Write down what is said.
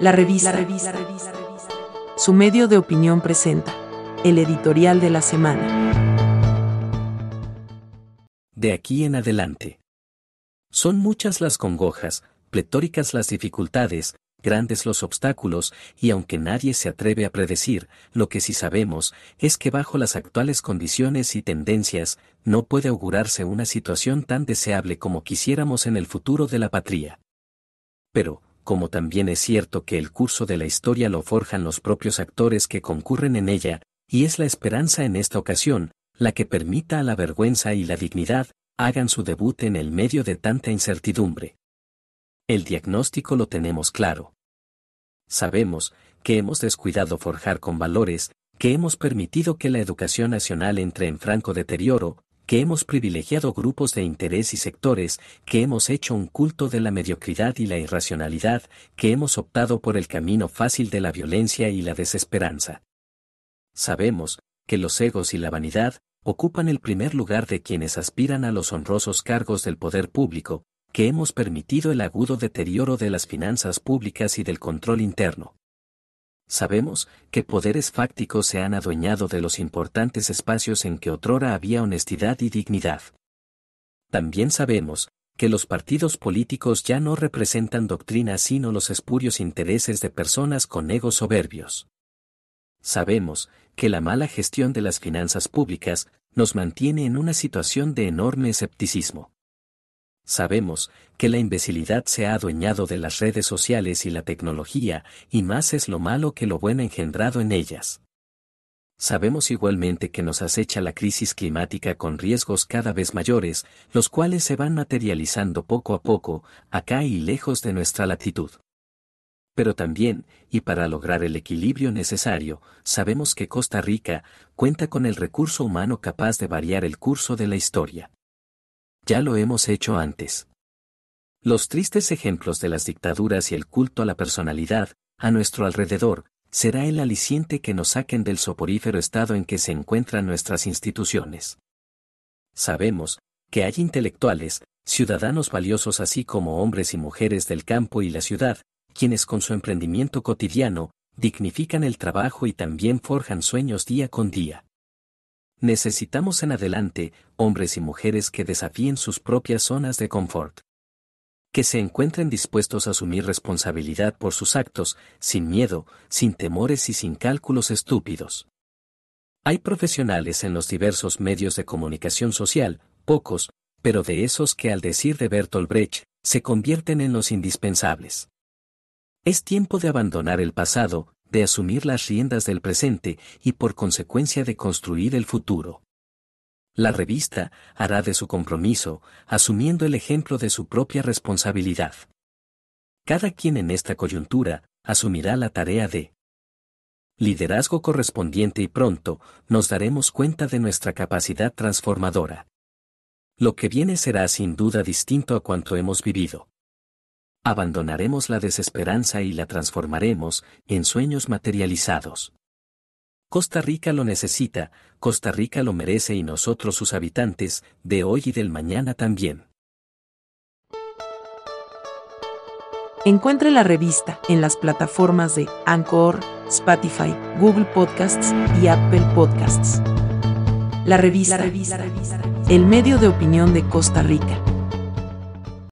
La revista. Su medio de opinión presenta. El editorial de la semana. De aquí en adelante. Son muchas las congojas, pletóricas las dificultades, grandes los obstáculos, y aunque nadie se atreve a predecir, lo que sí sabemos es que bajo las actuales condiciones y tendencias, no puede augurarse una situación tan deseable como quisiéramos en el futuro de la patria. Pero, como también es cierto que el curso de la historia lo forjan los propios actores que concurren en ella, y es la esperanza en esta ocasión, la que permita a la vergüenza y la dignidad, hagan su debut en el medio de tanta incertidumbre. El diagnóstico lo tenemos claro. Sabemos que hemos descuidado forjar con valores, que hemos permitido que la educación nacional entre en franco deterioro, que hemos privilegiado grupos de interés y sectores, que hemos hecho un culto de la mediocridad y la irracionalidad, que hemos optado por el camino fácil de la violencia y la desesperanza. Sabemos que los egos y la vanidad ocupan el primer lugar de quienes aspiran a los honrosos cargos del poder público, que hemos permitido el agudo deterioro de las finanzas públicas y del control interno. Sabemos que poderes fácticos se han adueñado de los importantes espacios en que otrora había honestidad y dignidad. También sabemos que los partidos políticos ya no representan doctrinas sino los espurios intereses de personas con egos soberbios. Sabemos que la mala gestión de las finanzas públicas nos mantiene en una situación de enorme escepticismo. Sabemos que la imbecilidad se ha adueñado de las redes sociales y la tecnología, y más es lo malo que lo bueno engendrado en ellas. Sabemos igualmente que nos acecha la crisis climática con riesgos cada vez mayores, los cuales se van materializando poco a poco, acá y lejos de nuestra latitud. Pero también, y para lograr el equilibrio necesario, sabemos que Costa Rica cuenta con el recurso humano capaz de variar el curso de la historia. Ya lo hemos hecho antes. Los tristes ejemplos de las dictaduras y el culto a la personalidad, a nuestro alrededor, será el aliciente que nos saquen del soporífero estado en que se encuentran nuestras instituciones. Sabemos que hay intelectuales, ciudadanos valiosos así como hombres y mujeres del campo y la ciudad, quienes con su emprendimiento cotidiano, dignifican el trabajo y también forjan sueños día con día. Necesitamos en adelante hombres y mujeres que desafíen sus propias zonas de confort. Que se encuentren dispuestos a asumir responsabilidad por sus actos, sin miedo, sin temores y sin cálculos estúpidos. Hay profesionales en los diversos medios de comunicación social, pocos, pero de esos que al decir de Bertolt Brecht, se convierten en los indispensables. Es tiempo de abandonar el pasado, de asumir las riendas del presente y por consecuencia de construir el futuro. La revista hará de su compromiso, asumiendo el ejemplo de su propia responsabilidad. Cada quien en esta coyuntura asumirá la tarea de liderazgo correspondiente y pronto nos daremos cuenta de nuestra capacidad transformadora. Lo que viene será sin duda distinto a cuanto hemos vivido. Abandonaremos la desesperanza y la transformaremos en sueños materializados. Costa Rica lo necesita, Costa Rica lo merece y nosotros sus habitantes, de hoy y del mañana también. Encuentre la revista en las plataformas de Anchor, Spotify, Google Podcasts y Apple Podcasts. La revista, el medio de opinión de Costa Rica.